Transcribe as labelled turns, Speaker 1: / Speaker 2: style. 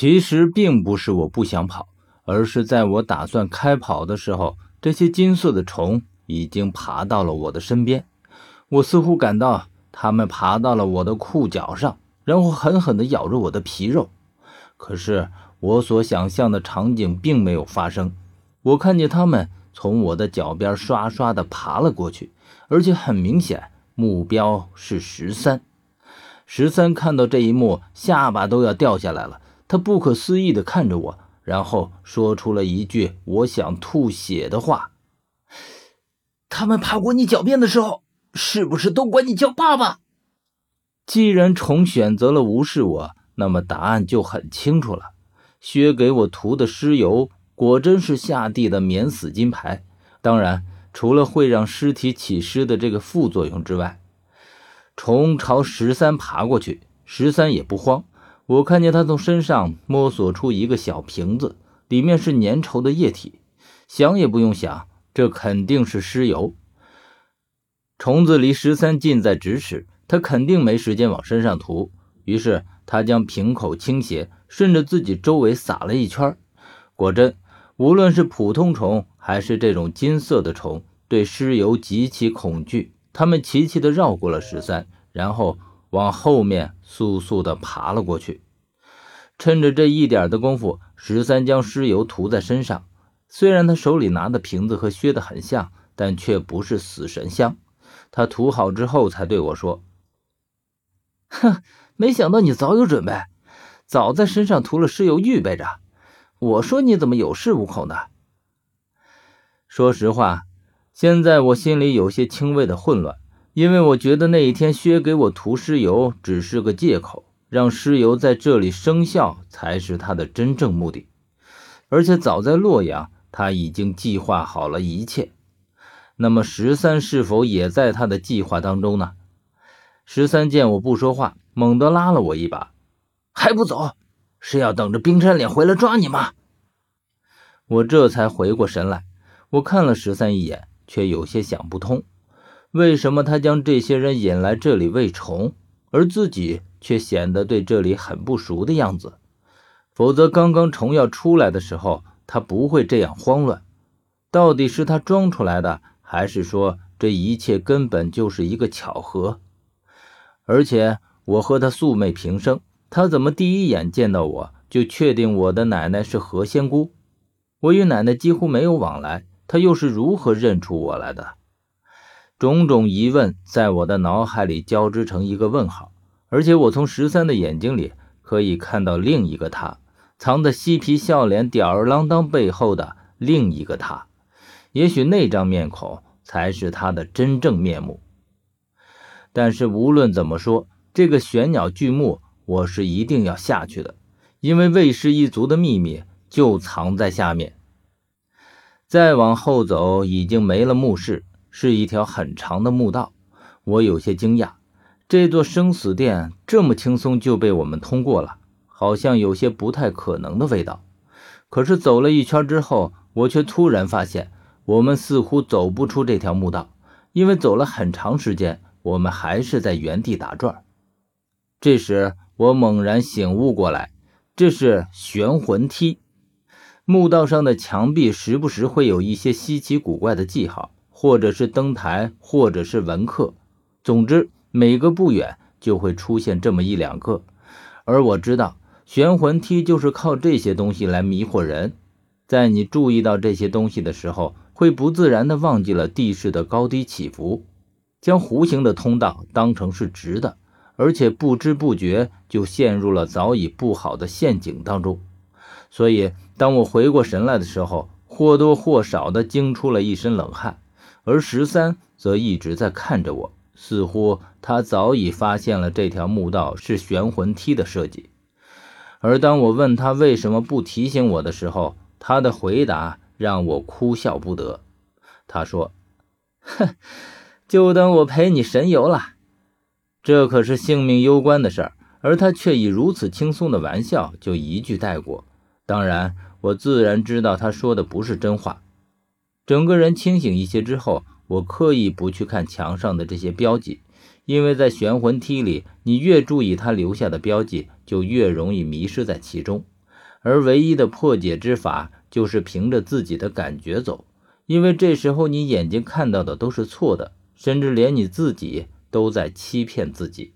Speaker 1: 其实并不是我不想跑，而是在我打算开跑的时候，这些金色的虫已经爬到了我的身边。我似乎感到它们爬到了我的裤脚上，然后狠狠地咬着我的皮肉。可是我所想象的场景并没有发生。我看见它们从我的脚边刷刷地爬了过去，而且很明显，目标是十三。十三看到这一幕，下巴都要掉下来了。他不可思议地看着我，然后说出了一句我想吐血的话：“
Speaker 2: 他们爬过你脚边的时候，是不是都管你叫爸爸？”
Speaker 1: 既然虫选择了无视我，那么答案就很清楚了。薛给我涂的尸油果真是下地的免死金牌。当然，除了会让尸体起尸的这个副作用之外，虫朝十三爬过去，十三也不慌。我看见他从身上摸索出一个小瓶子，里面是粘稠的液体。想也不用想，这肯定是尸油。虫子离十三近在咫尺，他肯定没时间往身上涂。于是他将瓶口倾斜，顺着自己周围撒了一圈。果真，无论是普通虫还是这种金色的虫，对尸油极其恐惧。他们齐齐地绕过了十三，然后。往后面速速地爬了过去，趁着这一点的功夫，十三将尸油涂在身上。虽然他手里拿的瓶子和薛的很像，但却不是死神香。他涂好之后，才对我说：“
Speaker 2: 哼，没想到你早有准备，早在身上涂了尸油预备着。我说你怎么有恃无恐的？”
Speaker 1: 说实话，现在我心里有些轻微的混乱。因为我觉得那一天薛给我涂尸油只是个借口，让尸油在这里生效才是他的真正目的。而且早在洛阳，他已经计划好了一切。那么十三是否也在他的计划当中呢？十三见我不说话，猛地拉了我一把：“
Speaker 2: 还不走？是要等着冰山脸回来抓你吗？”
Speaker 1: 我这才回过神来，我看了十三一眼，却有些想不通。为什么他将这些人引来这里喂虫，而自己却显得对这里很不熟的样子？否则，刚刚虫要出来的时候，他不会这样慌乱。到底是他装出来的，还是说这一切根本就是一个巧合？而且我和他素昧平生，他怎么第一眼见到我就确定我的奶奶是何仙姑？我与奶奶几乎没有往来，他又是如何认出我来的？种种疑问在我的脑海里交织成一个问号，而且我从十三的眼睛里可以看到另一个他，藏在嬉皮笑脸、吊儿郎当背后的另一个他。也许那张面孔才是他的真正面目。但是无论怎么说，这个玄鸟巨墓我是一定要下去的，因为魏氏一族的秘密就藏在下面。再往后走，已经没了墓室。是一条很长的墓道，我有些惊讶，这座生死殿这么轻松就被我们通过了，好像有些不太可能的味道。可是走了一圈之后，我却突然发现，我们似乎走不出这条墓道，因为走了很长时间，我们还是在原地打转。这时，我猛然醒悟过来，这是玄魂梯。墓道上的墙壁时不时会有一些稀奇古怪的记号。或者是登台，或者是文客，总之每隔不远就会出现这么一两个。而我知道玄魂梯就是靠这些东西来迷惑人。在你注意到这些东西的时候，会不自然地忘记了地势的高低起伏，将弧形的通道当成是直的，而且不知不觉就陷入了早已布好的陷阱当中。所以，当我回过神来的时候，或多或少地惊出了一身冷汗。而十三则一直在看着我，似乎他早已发现了这条墓道是玄魂梯的设计。而当我问他为什么不提醒我的时候，他的回答让我哭笑不得。他说：“哼，就当我陪你神游了，这可是性命攸关的事儿。”而他却以如此轻松的玩笑就一句带过。当然，我自然知道他说的不是真话。整个人清醒一些之后，我刻意不去看墙上的这些标记，因为在玄魂梯里，你越注意他留下的标记，就越容易迷失在其中。而唯一的破解之法就是凭着自己的感觉走，因为这时候你眼睛看到的都是错的，甚至连你自己都在欺骗自己。